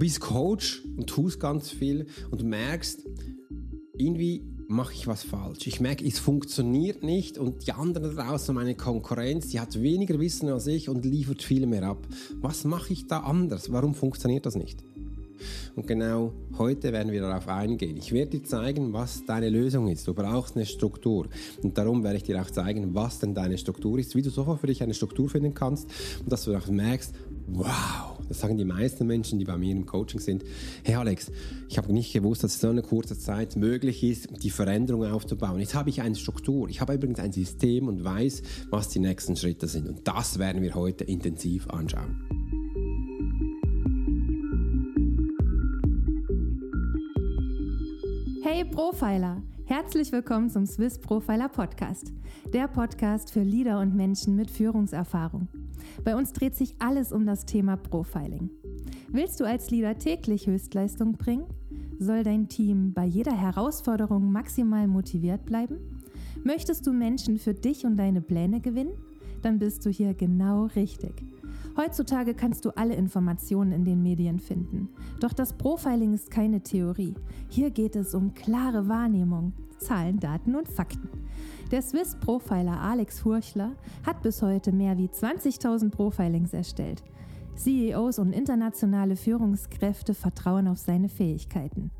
bist Coach und tust ganz viel und merkst, irgendwie mache ich was falsch. Ich merke, es funktioniert nicht und die anderen draußen, meine Konkurrenz, die hat weniger Wissen als ich und liefert viel mehr ab. Was mache ich da anders? Warum funktioniert das nicht? Und genau heute werden wir darauf eingehen. Ich werde dir zeigen, was deine Lösung ist. Du brauchst eine Struktur. Und darum werde ich dir auch zeigen, was denn deine Struktur ist, wie du sofort für dich eine Struktur finden kannst und dass du auch merkst, wow, das sagen die meisten Menschen, die bei mir im Coaching sind. Hey Alex, ich habe nicht gewusst, dass es so eine kurze Zeit möglich ist, die Veränderung aufzubauen. Jetzt habe ich eine Struktur. Ich habe übrigens ein System und weiß, was die nächsten Schritte sind. Und das werden wir heute intensiv anschauen. Hey Profiler! Herzlich willkommen zum Swiss Profiler Podcast, der Podcast für Leader und Menschen mit Führungserfahrung. Bei uns dreht sich alles um das Thema Profiling. Willst du als Leader täglich Höchstleistung bringen? Soll dein Team bei jeder Herausforderung maximal motiviert bleiben? Möchtest du Menschen für dich und deine Pläne gewinnen? Dann bist du hier genau richtig. Heutzutage kannst du alle Informationen in den Medien finden. Doch das Profiling ist keine Theorie. Hier geht es um klare Wahrnehmung, Zahlen, Daten und Fakten. Der Swiss Profiler Alex Furchler hat bis heute mehr wie 20.000 Profilings erstellt. CEOs und internationale Führungskräfte vertrauen auf seine Fähigkeiten.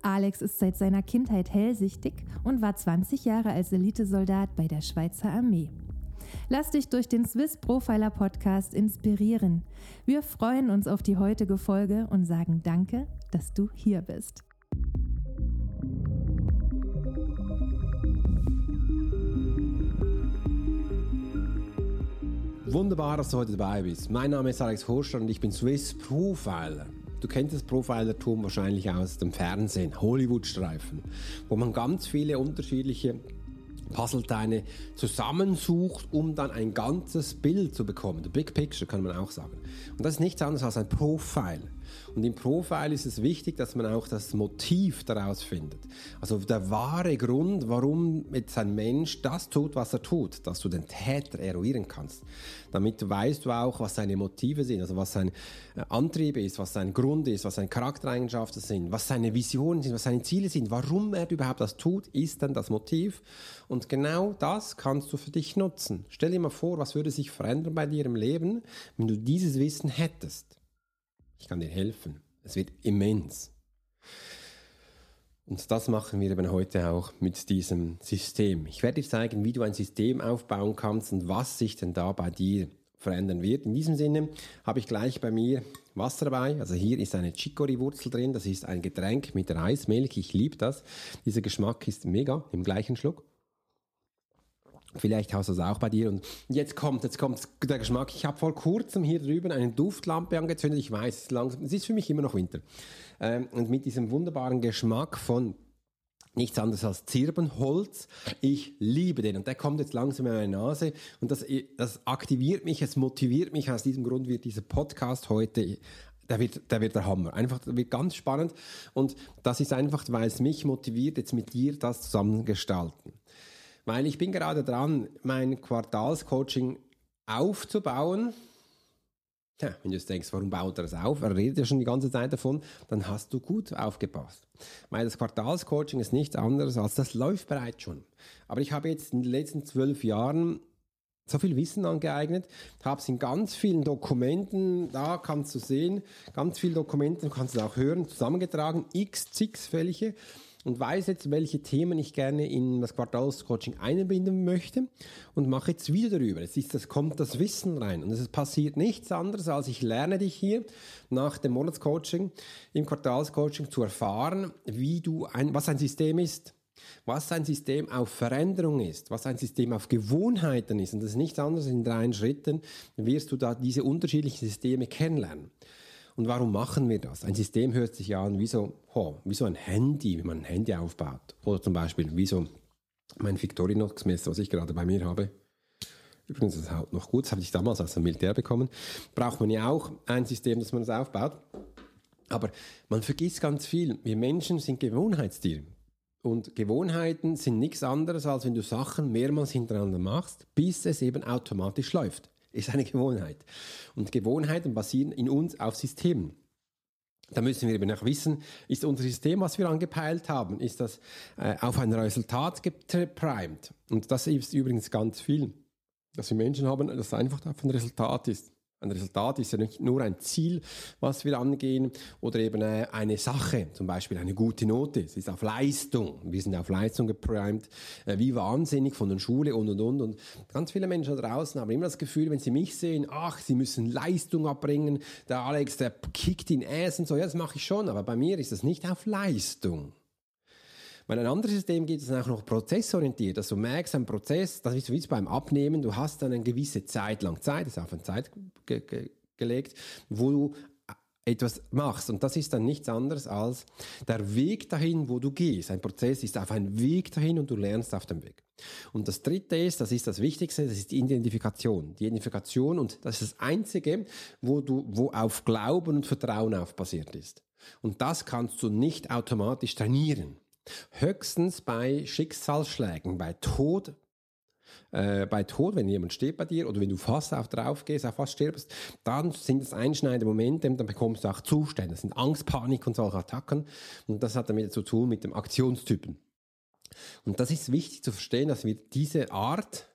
Alex ist seit seiner Kindheit hellsichtig und war 20 Jahre als Elitesoldat bei der Schweizer Armee. Lass dich durch den Swiss Profiler Podcast inspirieren. Wir freuen uns auf die heutige Folge und sagen Danke, dass du hier bist. Wunderbar, dass du heute dabei bist. Mein Name ist Alex Horster und ich bin Swiss Profiler. Du kennst das Profilertum wahrscheinlich aus dem Fernsehen, Hollywood-Streifen, wo man ganz viele unterschiedliche Puzzleteile zusammensucht, um dann ein ganzes Bild zu bekommen. The Big Picture kann man auch sagen. Und das ist nichts anderes als ein Profile. Und im Profil ist es wichtig, dass man auch das Motiv daraus findet. Also der wahre Grund, warum jetzt ein Mensch das tut, was er tut, dass du den Täter eruieren kannst. Damit weißt du auch, was seine Motive sind, also was sein äh, Antrieb ist, was sein Grund ist, was seine Charaktereigenschaften sind, was seine Visionen sind, was seine Ziele sind, warum er überhaupt das tut, ist dann das Motiv. Und genau das kannst du für dich nutzen. Stell dir mal vor, was würde sich verändern bei dir im Leben, wenn du dieses Wissen hättest. Ich kann dir helfen. Es wird immens. Und das machen wir eben heute auch mit diesem System. Ich werde dir zeigen, wie du ein System aufbauen kannst und was sich denn da bei dir verändern wird. In diesem Sinne habe ich gleich bei mir Wasser dabei. Also hier ist eine Chicory-Wurzel drin. Das ist ein Getränk mit Reismilch. Ich liebe das. Dieser Geschmack ist mega im gleichen Schluck. Vielleicht hast du es auch bei dir. Und jetzt kommt, jetzt kommt der Geschmack. Ich habe vor kurzem hier drüben eine Duftlampe angezündet. Ich weiß, es langsam, es ist für mich immer noch Winter. Ähm, und mit diesem wunderbaren Geschmack von nichts anderes als Zirbenholz. Ich liebe den und der kommt jetzt langsam in meine Nase und das, das aktiviert mich, es motiviert mich. Aus diesem Grund wird dieser Podcast heute der wird, der wird der Hammer. Einfach, der wird ganz spannend. Und das ist einfach, weil es mich motiviert, jetzt mit dir das zusammen gestalten. Weil ich bin gerade dran, mein Quartalscoaching aufzubauen. Ja, wenn du jetzt denkst, warum baut er das auf? Er redet ja schon die ganze Zeit davon, dann hast du gut aufgepasst. Weil das Quartalscoaching ist nichts anderes als das läuft bereits schon. Aber ich habe jetzt in den letzten zwölf Jahren so viel Wissen angeeignet, habe es in ganz vielen Dokumenten, da kannst du sehen, ganz viele Dokumente, kannst du auch hören, zusammengetragen, x, zig welche und weiß jetzt, welche Themen ich gerne in das Quartalscoaching einbinden möchte und mache jetzt wieder darüber. Jetzt ist das, kommt das Wissen rein und es passiert nichts anderes, als ich lerne dich hier nach dem Monatscoaching im Quartalscoaching zu erfahren, wie du ein, was ein System ist, was ein System auf Veränderung ist, was ein System auf Gewohnheiten ist. Und das ist nichts anderes. In drei Schritten wirst du da diese unterschiedlichen Systeme kennenlernen. Und warum machen wir das? Ein System hört sich ja an wie so, oh, wie so ein Handy, wie man ein Handy aufbaut. Oder zum Beispiel wie so mein Victorinox-Messer, was ich gerade bei mir habe. Übrigens, das haut noch gut, das habe ich damals aus dem Militär bekommen. Braucht man ja auch ein System, dass man das aufbaut. Aber man vergisst ganz viel. Wir Menschen sind Gewohnheitstiere. Und Gewohnheiten sind nichts anderes, als wenn du Sachen mehrmals hintereinander machst, bis es eben automatisch läuft ist eine Gewohnheit. Und Gewohnheiten basieren in uns auf Systemen. da müssen wir eben auch wissen, ist unser System, was wir angepeilt haben, ist das äh, auf ein Resultat geprimed? Und das ist übrigens ganz viel, dass wir Menschen haben, das einfach auf ein Resultat ist. Ein Resultat ist ja nicht nur ein Ziel, was wir angehen, oder eben äh, eine Sache, zum Beispiel eine gute Note. Es ist auf Leistung. Wir sind auf Leistung geprimed, äh, wie wahnsinnig von der Schule und und und. Und ganz viele Menschen da draußen haben immer das Gefühl, wenn sie mich sehen, ach, sie müssen Leistung abbringen. Der Alex, der kickt in Ass und so. Ja, das mache ich schon, aber bei mir ist das nicht auf Leistung. Weil ein anderes System gibt es auch noch prozessorientiert, dass du merkst, ein Prozess, das ist wie beim Abnehmen, du hast dann eine gewisse Zeit lang Zeit, das ist auf eine Zeit ge ge gelegt, wo du etwas machst. Und das ist dann nichts anderes als der Weg dahin, wo du gehst. Ein Prozess ist auf einem Weg dahin und du lernst auf dem Weg. Und das dritte ist, das ist das Wichtigste, das ist die Identifikation. Die Identifikation und das ist das einzige, wo du, wo auf Glauben und Vertrauen aufbasiert ist. Und das kannst du nicht automatisch trainieren. Höchstens bei Schicksalsschlägen, bei Tod, äh, bei Tod, wenn jemand steht bei dir oder wenn du fast auf drauf gehst, auch fast stirbst, dann sind es einschneidende Momente, dann bekommst du auch Zustände. Das sind Angst, Panik und solche Attacken. Und das hat damit zu tun mit dem Aktionstypen. Und das ist wichtig zu verstehen, dass wir diese Art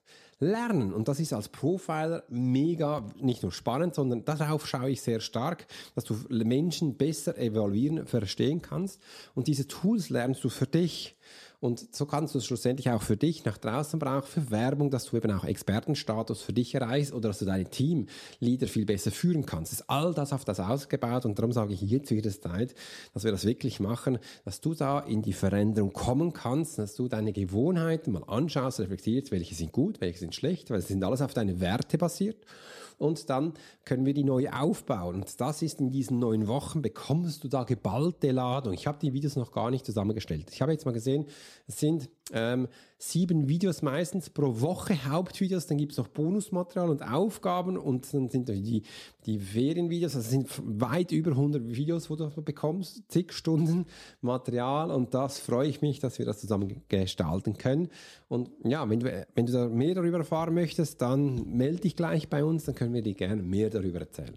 lernen. Und das ist als Profiler mega, nicht nur spannend, sondern darauf schaue ich sehr stark, dass du Menschen besser evaluieren, verstehen kannst. Und diese Tools lernst du für dich. Und so kannst du es schlussendlich auch für dich nach draußen brauchen, für Werbung, dass du eben auch Expertenstatus für dich erreichst oder dass du deine Teamleader viel besser führen kannst. ist all das auf das ausgebaut und darum sage ich, jetzt wird es Zeit, dass wir das wirklich machen, dass du da in die Veränderung kommen kannst, dass du deine Gewohnheiten mal anschaust, reflektierst, welche sind gut, welche sind schlecht, weil es sind alles auf deine Werte basiert und dann können wir die neu aufbauen. Und das ist in diesen neun Wochen, bekommst du da geballte Ladung. Ich habe die Videos noch gar nicht zusammengestellt. Ich habe jetzt mal gesehen, es sind ähm, sieben Videos meistens pro Woche, Hauptvideos, dann gibt es noch Bonusmaterial und Aufgaben und dann sind die, die Ferienvideos, also sind weit über 100 Videos, wo du bekommst, zig Stunden Material und das freue ich mich, dass wir das zusammen gestalten können. Und ja, wenn du, wenn du da mehr darüber erfahren möchtest, dann melde dich gleich bei uns, dann können wir dir gerne mehr darüber erzählen.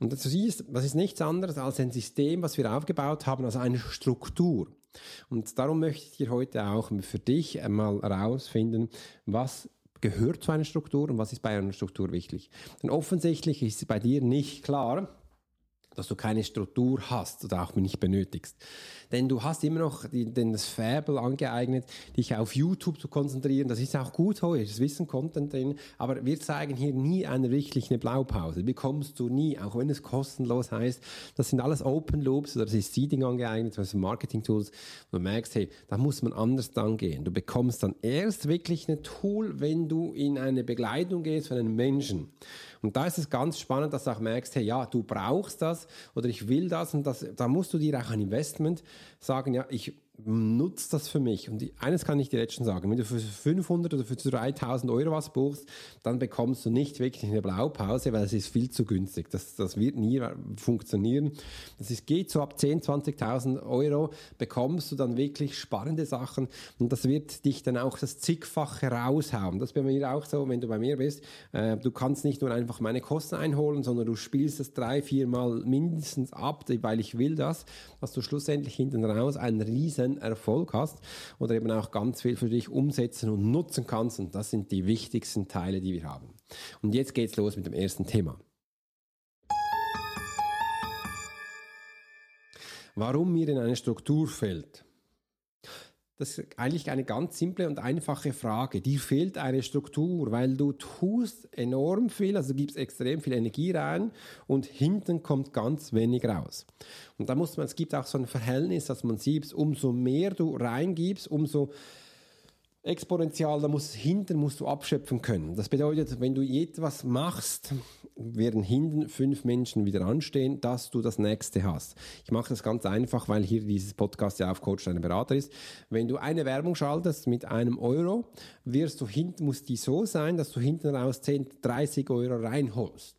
Und das ist, das ist nichts anderes als ein System, was wir aufgebaut haben, also eine Struktur. Und darum möchte ich dir heute auch für dich einmal herausfinden, was gehört zu einer Struktur und was ist bei einer Struktur wichtig. Denn offensichtlich ist bei dir nicht klar, dass du keine Struktur hast oder auch nicht benötigst. Denn du hast immer noch die, den, das Fabel angeeignet, dich auf YouTube zu konzentrieren. Das ist auch gut heute, das Wissen, Content drin. Aber wir zeigen hier nie eine wirklich eine Blaupause. Bekommst du nie, auch wenn es kostenlos heißt. Das sind alles Open Loops oder das ist Seeding angeeignet, sind Marketing Tools. Du merkst, hey, da muss man anders dann gehen. Du bekommst dann erst wirklich ein Tool, wenn du in eine Begleitung gehst von einem Menschen. Und da ist es ganz spannend, dass du auch merkst, hey, ja, du brauchst das oder ich will das und das, da musst du dir auch ein Investment sagen, ja, ich nutzt das für mich. Und eines kann ich dir jetzt schon sagen, wenn du für 500 oder für 3000 Euro was buchst, dann bekommst du nicht wirklich eine Blaupause, weil es ist viel zu günstig. Das, das wird nie funktionieren. Das ist, geht so ab 10.000, 20.000 Euro, bekommst du dann wirklich spannende Sachen und das wird dich dann auch das zigfache raushauen. Das ist bei mir auch so, wenn du bei mir bist, äh, du kannst nicht nur einfach meine Kosten einholen, sondern du spielst das drei, vier Mal mindestens ab, weil ich will das, dass du schlussendlich hinten raus einen riesen einen Erfolg hast oder eben auch ganz viel für dich umsetzen und nutzen kannst. Und das sind die wichtigsten Teile, die wir haben. Und jetzt geht's los mit dem ersten Thema. Warum mir in eine Struktur fällt. Das ist eigentlich eine ganz simple und einfache Frage. Dir fehlt eine Struktur, weil du tust enorm viel, also gibst extrem viel Energie rein und hinten kommt ganz wenig raus. Und da muss man, es gibt auch so ein Verhältnis, dass man sieht, umso mehr du reingibst, umso exponentiell, da muss hinten musst du abschöpfen können. Das bedeutet, wenn du etwas machst, werden hinten fünf Menschen wieder anstehen, dass du das nächste hast. Ich mache das ganz einfach, weil hier dieses Podcast ja auf Coach deiner Berater ist. Wenn du eine Werbung schaltest mit einem Euro, wirst du hinten, muss die so sein, dass du hinten raus 10, 30 Euro reinholst.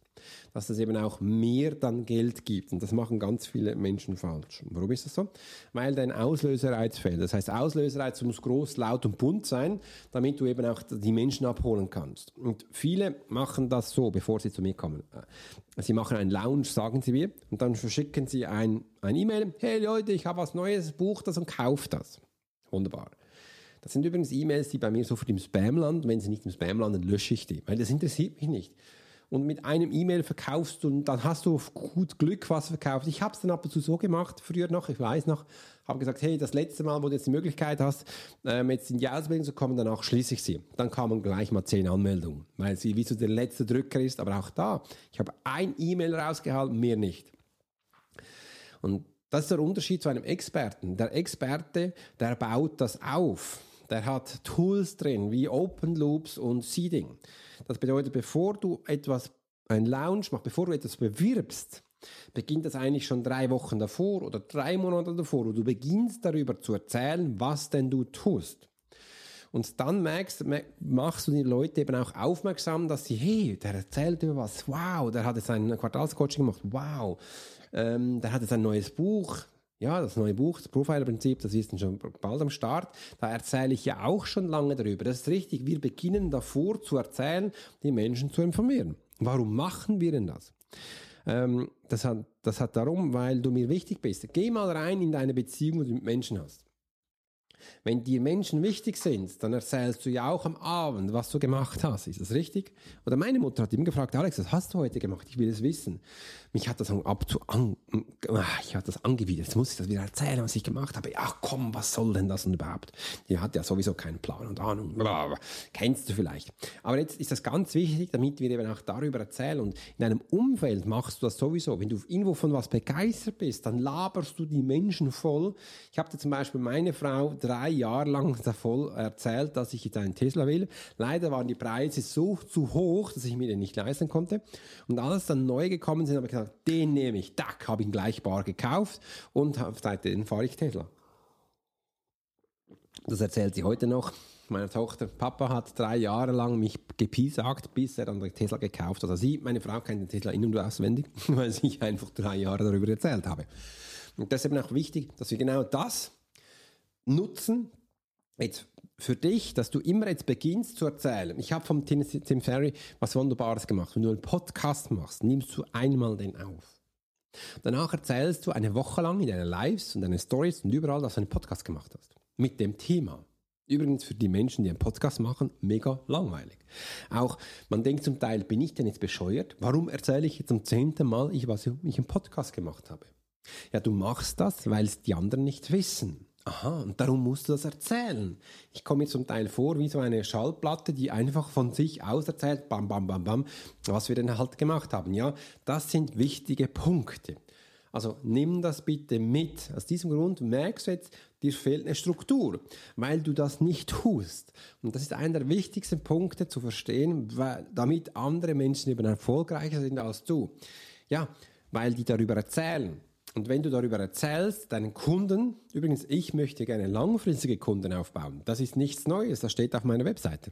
Dass es eben auch mehr dann Geld gibt. Und das machen ganz viele Menschen falsch. Warum ist das so? Weil dein Auslösereiz fehlt. Das heißt, Auslösereiz muss groß, laut und bunt sein, damit du eben auch die Menschen abholen kannst. Und viele machen das so, bevor sie zu mir kommen. Sie machen einen Lounge, sagen sie mir, und dann verschicken sie ein, E-Mail. Hey Leute, ich habe was Neues, bucht das und kauft das. Wunderbar. Das sind übrigens E-Mails, die bei mir sofort im Spam landen. Wenn sie nicht im Spam landen, lösche ich die, weil das interessiert mich nicht. Und mit einem E-Mail verkaufst du und dann hast du auf gut Glück was verkauft. Ich habe es dann ab und zu so gemacht, früher noch, ich weiß noch, habe gesagt, hey, das letzte Mal, wo du jetzt die Möglichkeit hast, ähm, jetzt in die Ausbildung zu kommen, danach schließe ich sie. Dann kamen gleich mal zehn Anmeldungen, weil sie wie so der letzte Drücker ist. Aber auch da, ich habe ein E-Mail rausgehalten, mehr nicht. Und das ist der Unterschied zu einem Experten. Der Experte, der baut das auf. Der hat Tools drin, wie Open Loops und Seeding. Das bedeutet, bevor du etwas, ein Lounge machst, bevor du etwas bewirbst, beginnt das eigentlich schon drei Wochen davor oder drei Monate davor, wo du beginnst darüber zu erzählen, was denn du tust. Und dann merkst, machst du die Leute eben auch aufmerksam, dass sie, hey, der erzählt über was, wow, der hat jetzt ein Quartalscoaching gemacht, wow, ähm, der hat jetzt ein neues Buch, ja, das neue Buch, das Profiler-Prinzip, das ist schon bald am Start. Da erzähle ich ja auch schon lange darüber. Das ist richtig. Wir beginnen davor zu erzählen, die Menschen zu informieren. Warum machen wir denn das? Ähm, das, hat, das hat darum, weil du mir wichtig bist. Geh mal rein in deine Beziehung, die du mit Menschen hast. Wenn dir Menschen wichtig sind, dann erzählst du ja auch am Abend, was du gemacht hast. Ist das richtig? Oder meine Mutter hat immer gefragt, Alex, was hast du heute gemacht? Ich will es wissen. Mich hat das ab zu an, ah, ich hatte das angewidert. Jetzt muss ich das wieder erzählen, was ich gemacht habe. Ach komm, was soll denn das und überhaupt? Die hat ja sowieso keinen Plan und Ahnung. Blablabla. Kennst du vielleicht. Aber jetzt ist das ganz wichtig, damit wir eben auch darüber erzählen. Und in einem Umfeld machst du das sowieso. Wenn du irgendwo von was begeistert bist, dann laberst du die Menschen voll. Ich habe zum Beispiel meine Frau drei Jahre lang voll erzählt, dass ich jetzt einen Tesla will. Leider waren die Preise so zu hoch, dass ich mir den nicht leisten konnte. Und als dann neu gekommen sind, habe ich gesagt, den nehme ich, dack, habe ihn gleich bar gekauft und seitdem fahre ich Tesla. Das erzählt sie heute noch. Meine Tochter, Papa hat drei Jahre lang mich gepiesagt, bis er dann den Tesla gekauft hat. Also sie, meine Frau kennt den Tesla in- und auswendig, weil ich einfach drei Jahre darüber erzählt habe. Und deshalb auch wichtig, dass wir genau das nutzen, jetzt für dich, dass du immer jetzt beginnst zu erzählen. Ich habe vom Tim, Ferry was Wunderbares gemacht. Wenn du einen Podcast machst, nimmst du einmal den auf. Danach erzählst du eine Woche lang in deinen Lives und deinen Stories und überall, dass du einen Podcast gemacht hast. Mit dem Thema. Übrigens für die Menschen, die einen Podcast machen, mega langweilig. Auch, man denkt zum Teil, bin ich denn jetzt bescheuert? Warum erzähle ich jetzt zum zehnten Mal, ich, was ich einen Podcast gemacht habe? Ja, du machst das, weil es die anderen nicht wissen. Aha, und darum musst du das erzählen. Ich komme mir zum Teil vor wie so eine Schallplatte, die einfach von sich aus erzählt, bam, bam, bam, bam, was wir denn halt gemacht haben. Ja, das sind wichtige Punkte. Also nimm das bitte mit. Aus diesem Grund merkst du jetzt, dir fehlt eine Struktur, weil du das nicht tust. Und das ist einer der wichtigsten Punkte zu verstehen, weil, damit andere Menschen eben erfolgreicher sind als du. Ja, weil die darüber erzählen. Und wenn du darüber erzählst, deinen Kunden, übrigens, ich möchte gerne langfristige Kunden aufbauen. Das ist nichts Neues, das steht auf meiner Webseite.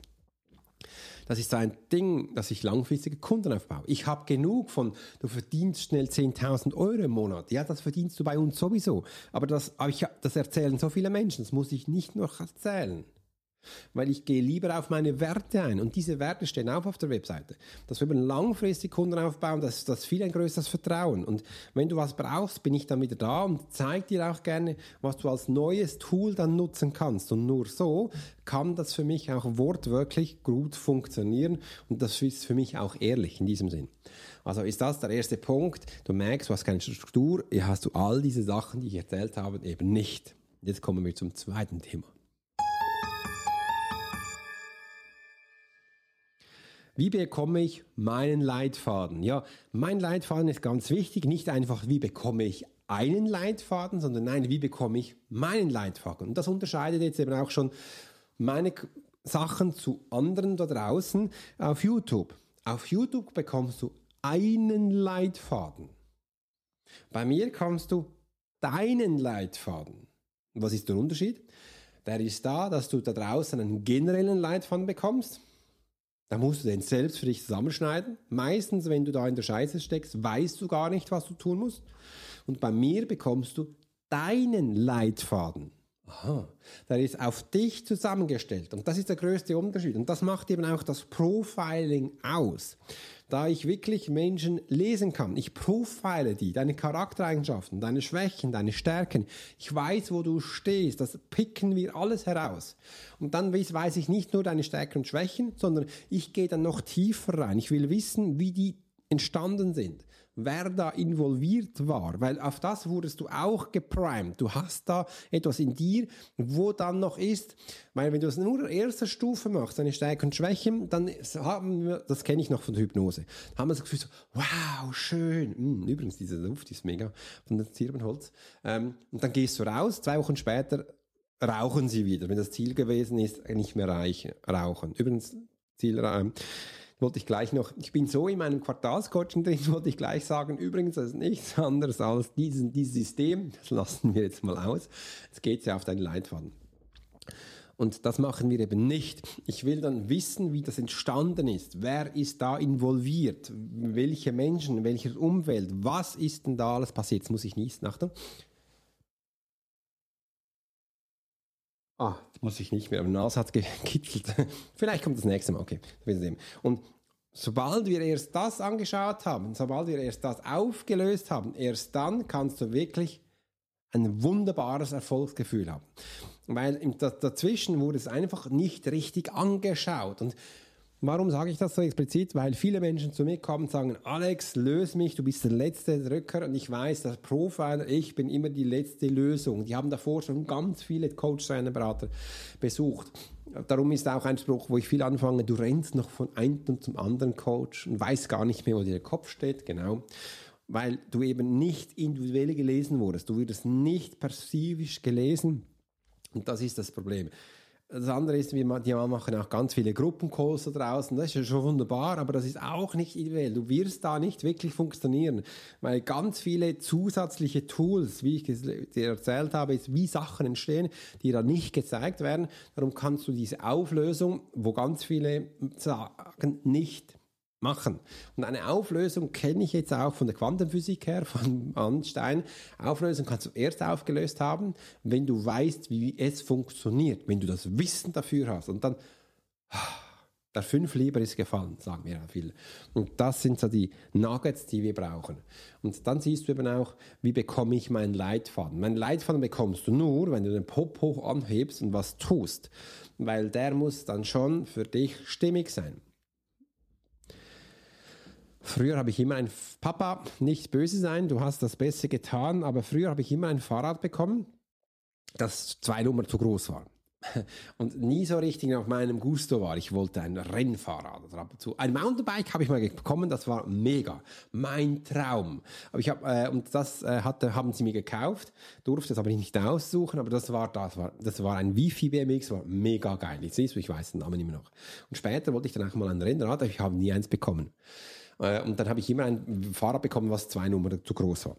Das ist ein Ding, dass ich langfristige Kunden aufbaue. Ich habe genug von, du verdienst schnell 10.000 Euro im Monat. Ja, das verdienst du bei uns sowieso. Aber das, das erzählen so viele Menschen, das muss ich nicht noch erzählen weil ich gehe lieber auf meine Werte ein und diese Werte stehen auch auf der Webseite. Dass wir langfristig Kunden aufbauen, das ist das viel ein größeres Vertrauen. Und wenn du was brauchst, bin ich dann wieder da und zeige dir auch gerne, was du als neues Tool dann nutzen kannst. Und nur so kann das für mich auch wortwörtlich gut funktionieren und das ist für mich auch ehrlich in diesem Sinn. Also ist das der erste Punkt. Du merkst, du hast keine Struktur, hier hast du all diese Sachen, die ich erzählt habe, eben nicht. Jetzt kommen wir zum zweiten Thema. Wie bekomme ich meinen Leitfaden? Ja, mein Leitfaden ist ganz wichtig. Nicht einfach, wie bekomme ich einen Leitfaden, sondern nein, wie bekomme ich meinen Leitfaden? Und das unterscheidet jetzt eben auch schon meine Sachen zu anderen da draußen auf YouTube. Auf YouTube bekommst du einen Leitfaden. Bei mir kannst du deinen Leitfaden. Was ist der Unterschied? Der ist da, dass du da draußen einen generellen Leitfaden bekommst dann musst du den selbst für dich zusammenschneiden. Meistens, wenn du da in der Scheiße steckst, weißt du gar nicht, was du tun musst. Und bei mir bekommst du deinen Leitfaden. Aha, der ist auf dich zusammengestellt. Und das ist der größte Unterschied. Und das macht eben auch das Profiling aus da ich wirklich Menschen lesen kann. Ich profile die, deine Charaktereigenschaften, deine Schwächen, deine Stärken. Ich weiß, wo du stehst. Das picken wir alles heraus. Und dann weiß ich nicht nur deine Stärken und Schwächen, sondern ich gehe dann noch tiefer rein. Ich will wissen, wie die entstanden sind wer da involviert war, weil auf das wurdest du auch geprimed. Du hast da etwas in dir, wo dann noch ist, weil wenn du es nur in erster Stufe machst, deine Stärken und Schwächen, dann haben wir, das kenne ich noch von der Hypnose, haben wir das Gefühl so, wow, schön. Hm, übrigens, dieser Luft ist mega von dem Zirbenholz. Ähm, und dann gehst du raus, zwei Wochen später rauchen sie wieder, wenn das Ziel gewesen ist, nicht mehr reich, rauchen. Übrigens, Ziel, ähm, wollte ich gleich noch, ich bin so in meinem Quartalscoaching drin, wollte ich gleich sagen, übrigens, das ist nichts anderes als diesen, dieses System, das lassen wir jetzt mal aus, jetzt geht es ja auf deinen Leitfaden. Und das machen wir eben nicht. Ich will dann wissen, wie das entstanden ist. Wer ist da involviert? Welche Menschen, welche Umwelt? Was ist denn da alles passiert? Jetzt muss ich niesen, Achtung. Ah, muss ich nicht mehr. Aber Nase hat gekitzelt. Vielleicht kommt das nächste Mal. Okay. Und sobald wir erst das angeschaut haben, sobald wir erst das aufgelöst haben, erst dann kannst du wirklich ein wunderbares Erfolgsgefühl haben. Weil dazwischen wurde es einfach nicht richtig angeschaut. Und Warum sage ich das so explizit? Weil viele Menschen zu mir kommen und sagen, Alex, löse mich, du bist der letzte Drücker und ich weiß, dass Profiler, ich bin immer die letzte Lösung. Die haben davor schon ganz viele Coach Berater besucht. Darum ist auch ein Spruch, wo ich viel anfange, du rennst noch von einem zum anderen Coach und weißt gar nicht mehr, wo dir der Kopf steht, genau. Weil du eben nicht individuell gelesen wurdest. Du wurdest nicht persivisch gelesen. Und das ist das Problem. Das andere ist, wir, die machen auch ganz viele Gruppencalls da draußen. Das ist ja schon wunderbar, aber das ist auch nicht ideell. Du wirst da nicht wirklich funktionieren, weil ganz viele zusätzliche Tools, wie ich dir erzählt habe, ist, wie Sachen entstehen, die da nicht gezeigt werden. Darum kannst du diese Auflösung, wo ganz viele sagen, nicht machen. Und eine Auflösung kenne ich jetzt auch von der Quantenphysik her, von Einstein. Auflösung kannst du erst aufgelöst haben, wenn du weißt, wie es funktioniert, wenn du das Wissen dafür hast. Und dann, der fünf lieber ist gefallen, sagen wir ja viele. Und das sind so die Nuggets, die wir brauchen. Und dann siehst du eben auch, wie bekomme ich meinen Leitfaden. Mein Leitfaden bekommst du nur, wenn du den Pop hoch anhebst und was tust. Weil der muss dann schon für dich stimmig sein. Früher habe ich immer ein Papa, nicht böse sein, du hast das Beste getan, aber früher habe ich immer ein Fahrrad bekommen, das zwei Nummern zu groß war. Und nie so richtig nach meinem Gusto war. Ich wollte ein Rennfahrrad oder ab und zu. Ein Mountainbike habe ich mal bekommen, das war mega. Mein Traum. Aber ich habe, äh, und das äh, hatte, haben sie mir gekauft, durfte es aber nicht aussuchen, aber das war, das war, das war ein Wifi BMX, war mega geil. Jetzt siehst du, ich weiß den Namen immer noch. Und später wollte ich dann auch mal ein Rennrad, aber ich habe nie eins bekommen. Äh, und dann habe ich immer ein Fahrrad bekommen, was zwei Nummern zu groß war.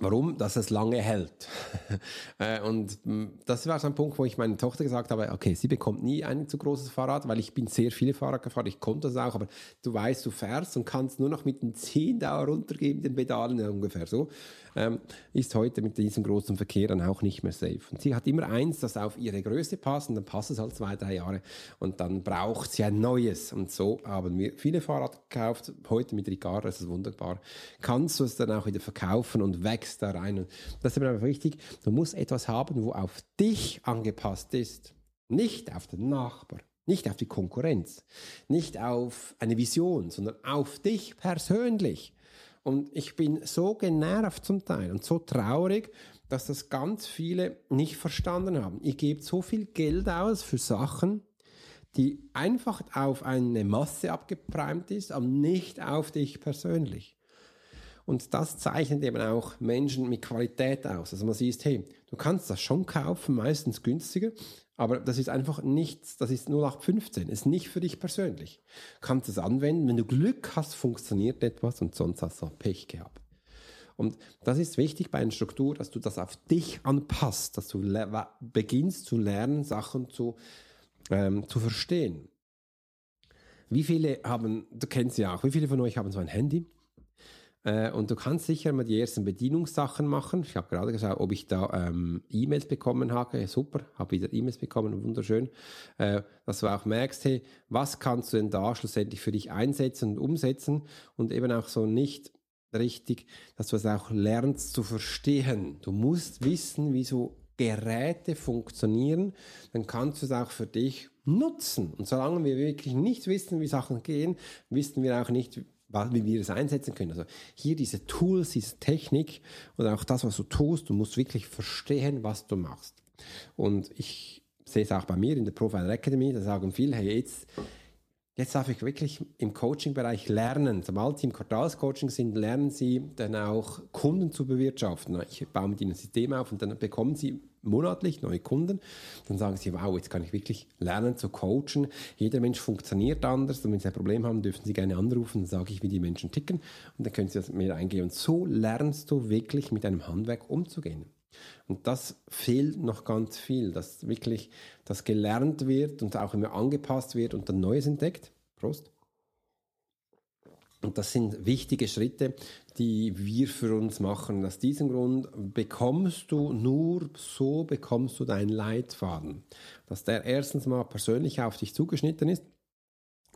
Warum? Dass es lange hält. Äh, und mm, das war so ein Punkt, wo ich meiner Tochter gesagt habe, okay, sie bekommt nie ein zu großes Fahrrad, weil ich bin sehr viele Fahrrad gefahren, ich konnte das auch, aber du weißt, du fährst und kannst nur noch mit den Zehen da runtergeben, den Pedalen ungefähr so ähm, ist heute mit diesem großen Verkehr dann auch nicht mehr safe. Und sie hat immer eins, das auf ihre Größe passt und dann passt es halt zwei, drei Jahre und dann braucht sie ein neues. Und so haben wir viele Fahrrad gekauft. Heute mit Ricardo ist es wunderbar. Kannst du es dann auch wieder verkaufen und wächst da rein. Und das ist aber wichtig. Du musst etwas haben, wo auf dich angepasst ist. Nicht auf den Nachbar. Nicht auf die Konkurrenz, nicht auf eine Vision, sondern auf dich persönlich. Und ich bin so genervt zum Teil und so traurig, dass das ganz viele nicht verstanden haben. Ich gebe so viel Geld aus für Sachen, die einfach auf eine Masse abgeprimt ist, aber nicht auf dich persönlich. Und das zeichnet eben auch Menschen mit Qualität aus. Also man sieht, hey, du kannst das schon kaufen, meistens günstiger, aber das ist einfach nichts, das ist 0815, ist nicht für dich persönlich. Kannst es anwenden, wenn du Glück hast, funktioniert etwas und sonst hast du Pech gehabt. Und das ist wichtig bei einer Struktur, dass du das auf dich anpasst, dass du beginnst zu lernen, Sachen zu, ähm, zu verstehen. Wie viele haben, du kennst ja auch, wie viele von euch haben so ein Handy? Äh, und du kannst sicher mal die ersten Bedienungssachen machen. Ich habe gerade geschaut, ob ich da ähm, E-Mails bekommen habe. Super, habe wieder E-Mails bekommen, wunderschön. Äh, dass du auch merkst, hey, was kannst du denn da schlussendlich für dich einsetzen und umsetzen und eben auch so nicht richtig, dass du es auch lernst zu verstehen. Du musst wissen, wie so Geräte funktionieren, dann kannst du es auch für dich nutzen. Und solange wir wirklich nicht wissen, wie Sachen gehen, wissen wir auch nicht, wie wir es einsetzen können. Also hier diese Tools, diese Technik und auch das, was du tust, du musst wirklich verstehen, was du machst. Und ich sehe es auch bei mir in der Profile Academy, da sagen viele, hey, jetzt, jetzt darf ich wirklich im Coaching-Bereich lernen. Sobald sie im Quartalscoaching sind, lernen sie dann auch Kunden zu bewirtschaften. Ich baue mit ihnen ein System auf und dann bekommen sie monatlich neue Kunden, dann sagen sie, wow, jetzt kann ich wirklich lernen zu coachen. Jeder Mensch funktioniert anders und wenn Sie ein Problem haben, dürfen Sie gerne anrufen, dann sage ich, wie die Menschen ticken und dann können Sie das mehr eingehen. Und so lernst du wirklich mit einem Handwerk umzugehen. Und das fehlt noch ganz viel, dass wirklich das gelernt wird und auch immer angepasst wird und dann Neues entdeckt. Prost. Und das sind wichtige Schritte, die wir für uns machen. Aus diesem Grund bekommst du nur so bekommst du deinen Leitfaden, dass der erstens mal persönlich auf dich zugeschnitten ist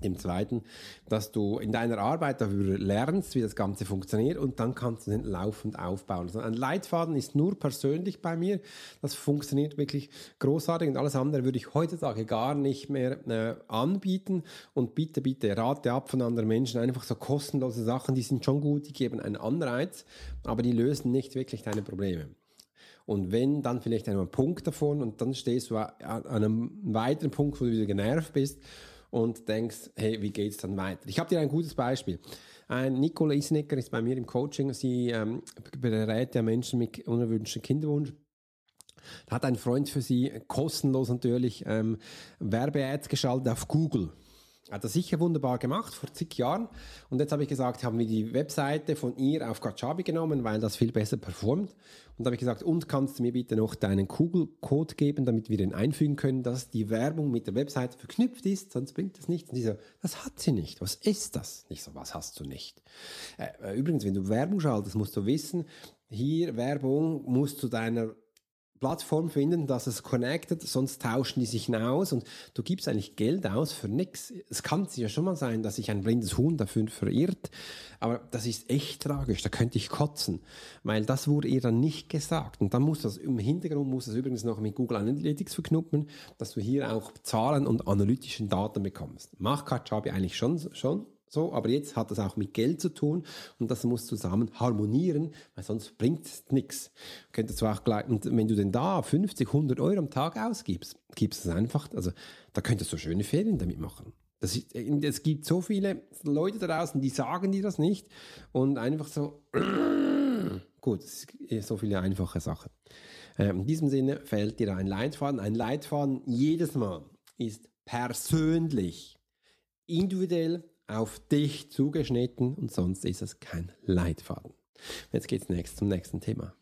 dem zweiten, dass du in deiner Arbeit darüber lernst, wie das Ganze funktioniert und dann kannst du den laufend aufbauen. Also ein Leitfaden ist nur persönlich bei mir. Das funktioniert wirklich großartig und alles andere würde ich heutzutage gar nicht mehr äh, anbieten. Und bitte, bitte rate ab von anderen Menschen. Einfach so kostenlose Sachen, die sind schon gut, die geben einen Anreiz, aber die lösen nicht wirklich deine Probleme. Und wenn, dann vielleicht einmal einen Punkt davon und dann stehst du an einem weiteren Punkt, wo du wieder genervt bist und denkst, hey, wie geht's dann weiter? Ich habe dir ein gutes Beispiel. Ein Nicola Isnecker ist bei mir im Coaching. Sie ähm, berät ja Menschen mit unerwünschten Kinderwunsch. Hat ein Freund für sie kostenlos natürlich ähm, Werbeads geschaltet auf Google. Hat er sicher wunderbar gemacht, vor zig Jahren. Und jetzt habe ich gesagt, haben wir die Webseite von ihr auf Kajabi genommen, weil das viel besser performt. Und habe ich gesagt, und kannst du mir bitte noch deinen Google-Code geben, damit wir den einfügen können, dass die Werbung mit der Webseite verknüpft ist, sonst bringt das nichts. Und die so, das hat sie nicht. Was ist das? Nicht so, was hast du nicht? Äh, übrigens, wenn du Werbung schaltest, musst du wissen, hier Werbung muss zu deiner Plattform finden, dass es connected, sonst tauschen die sich aus und du gibst eigentlich Geld aus für nichts. Es kann ja schon mal sein, dass sich ein blindes Huhn dafür verirrt, aber das ist echt tragisch, da könnte ich kotzen, weil das wurde ihr dann nicht gesagt und dann muss das im Hintergrund muss das übrigens noch mit Google Analytics verknüpfen, dass du hier auch Zahlen und analytischen Daten bekommst. Macht Kajabi eigentlich schon, schon so, aber jetzt hat das auch mit Geld zu tun und das muss zusammen harmonieren, weil sonst bringt es nichts. Könntest du auch gleich, und wenn du denn da 50, 100 Euro am Tag ausgibst, gibst es einfach, also da könntest du schöne Ferien damit machen. Das ist, es gibt so viele Leute da draußen, die sagen dir das nicht und einfach so, gut, ist so viele einfache Sachen. Ähm, in diesem Sinne fällt dir ein Leitfaden. Ein Leitfaden jedes Mal ist persönlich, individuell auf dich zugeschnitten und sonst ist es kein Leitfaden. Jetzt geht's nächst zum nächsten Thema.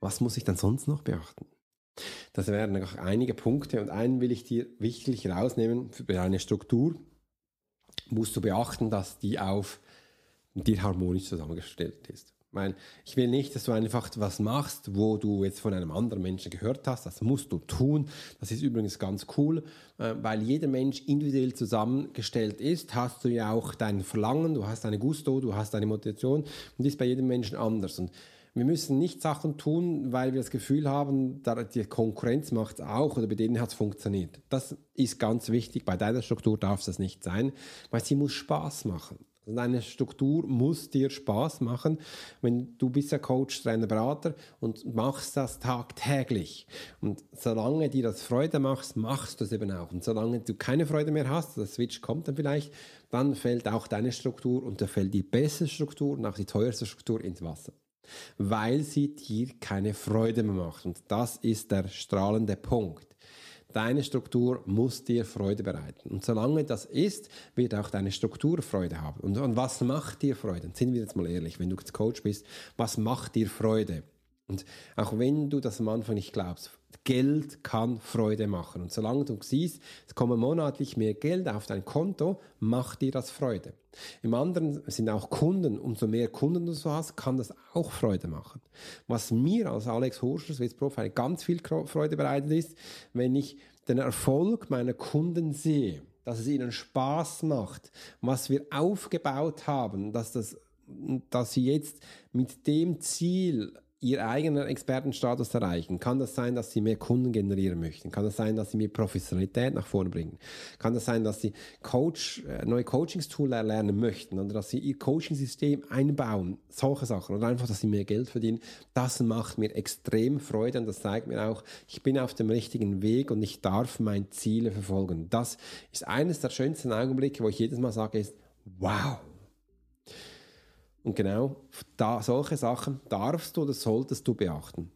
Was muss ich dann sonst noch beachten? Das wären noch einige Punkte und einen will ich dir wichtig rausnehmen. Für deine Struktur musst du beachten, dass die auf dir harmonisch zusammengestellt ist. Weil ich will nicht, dass du einfach was machst, wo du jetzt von einem anderen Menschen gehört hast. Das musst du tun. Das ist übrigens ganz cool, äh, weil jeder Mensch individuell zusammengestellt ist. Hast du ja auch dein Verlangen, du hast deine Gusto, du hast deine Motivation und ist bei jedem Menschen anders. Und wir müssen nicht Sachen tun, weil wir das Gefühl haben, die Konkurrenz macht es auch oder bei denen hat es funktioniert. Das ist ganz wichtig. Bei deiner Struktur darf es nicht sein, weil sie muss Spaß machen. Also deine Struktur muss dir Spaß machen, wenn du bist ja Coach, Trainer, Berater und machst das tagtäglich. Und solange dir das Freude macht, machst du es eben auch. Und solange du keine Freude mehr hast, der Switch kommt dann vielleicht, dann fällt auch deine Struktur und da fällt die beste Struktur und auch die teuerste Struktur ins Wasser. Weil sie dir keine Freude mehr macht. Und das ist der strahlende Punkt. Deine Struktur muss dir Freude bereiten. Und solange das ist, wird auch deine Struktur Freude haben. Und, und was macht dir Freude? Und sind wir jetzt mal ehrlich, wenn du jetzt Coach bist, was macht dir Freude? Und auch wenn du das am Anfang nicht glaubst, Geld kann Freude machen. Und solange du siehst, es kommen monatlich mehr Geld auf dein Konto, macht dir das Freude. Im anderen sind auch Kunden. Umso mehr Kunden du so hast, kann das auch Freude machen. Was mir als Alex Horscher, Swiss Profi, ganz viel Freude bereitet ist, wenn ich den Erfolg meiner Kunden sehe, dass es ihnen Spaß macht, was wir aufgebaut haben, dass das dass sie jetzt mit dem Ziel ihr eigenen Expertenstatus erreichen? Kann das sein, dass sie mehr Kunden generieren möchten? Kann das sein, dass sie mehr Professionalität nach vorne bringen? Kann das sein, dass sie Coach, äh, neue Coachingstool erlernen möchten oder dass sie ihr Coaching-System einbauen? Solche Sachen. Oder einfach, dass sie mehr Geld verdienen. Das macht mir extrem Freude und das zeigt mir auch, ich bin auf dem richtigen Weg und ich darf meine Ziele verfolgen. Das ist eines der schönsten Augenblicke, wo ich jedes Mal sage, ist, wow, und genau da, solche Sachen darfst du oder solltest du beachten.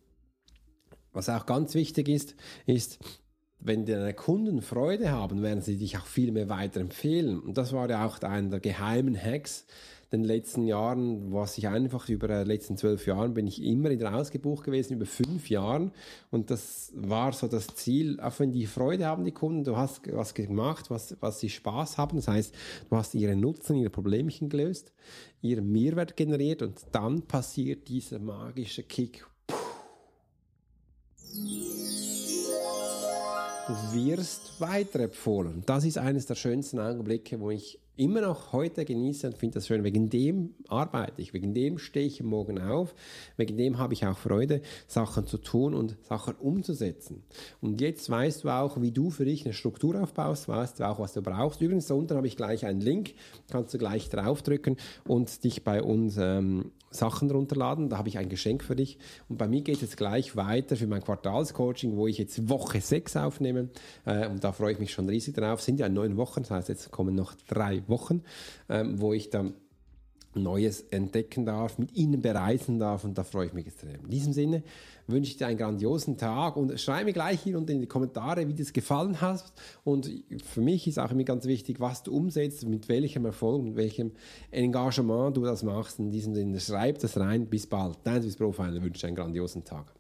Was auch ganz wichtig ist, ist, wenn deine Kunden Freude haben, werden sie dich auch viel mehr weiterempfehlen. Und das war ja auch einer der geheimen Hacks, den letzten Jahren, was ich einfach über die letzten zwölf Jahren bin ich immer wieder ausgebucht gewesen, über fünf Jahren. Und das war so das Ziel, auch wenn die Freude haben, die Kunden, du hast was gemacht, was, was sie Spaß haben. Das heißt, du hast ihre Nutzen, ihre Problemchen gelöst, ihren Mehrwert generiert und dann passiert dieser magische Kick. Du wirst weiterempfohlen. Das ist eines der schönsten Augenblicke, wo ich immer noch heute genieße und finde das schön. Wegen dem arbeite ich, wegen dem stehe ich morgen auf, wegen dem habe ich auch Freude, Sachen zu tun und Sachen umzusetzen. Und jetzt weißt du auch, wie du für dich eine Struktur aufbaust, weißt du auch, was du brauchst. Übrigens, da unten habe ich gleich einen Link, kannst du gleich draufdrücken und dich bei uns ähm, Sachen runterladen. Da habe ich ein Geschenk für dich. Und bei mir geht es gleich weiter für mein Quartalscoaching, wo ich jetzt Woche 6 aufnehme. Äh, und da freue ich mich schon riesig drauf. Es sind ja neun Wochen, das heißt, jetzt kommen noch drei Wochen, ähm, wo ich dann Neues entdecken darf, mit Ihnen bereisen darf und da freue ich mich extrem. In diesem Sinne wünsche ich dir einen grandiosen Tag und schreibe mir gleich hier unten in die Kommentare, wie dir es gefallen hat und für mich ist auch immer ganz wichtig, was du umsetzt, mit welchem Erfolg, mit welchem Engagement du das machst. In diesem Sinne schreib das rein. Bis bald. Dein Swiss Profiler wünsche dir einen grandiosen Tag.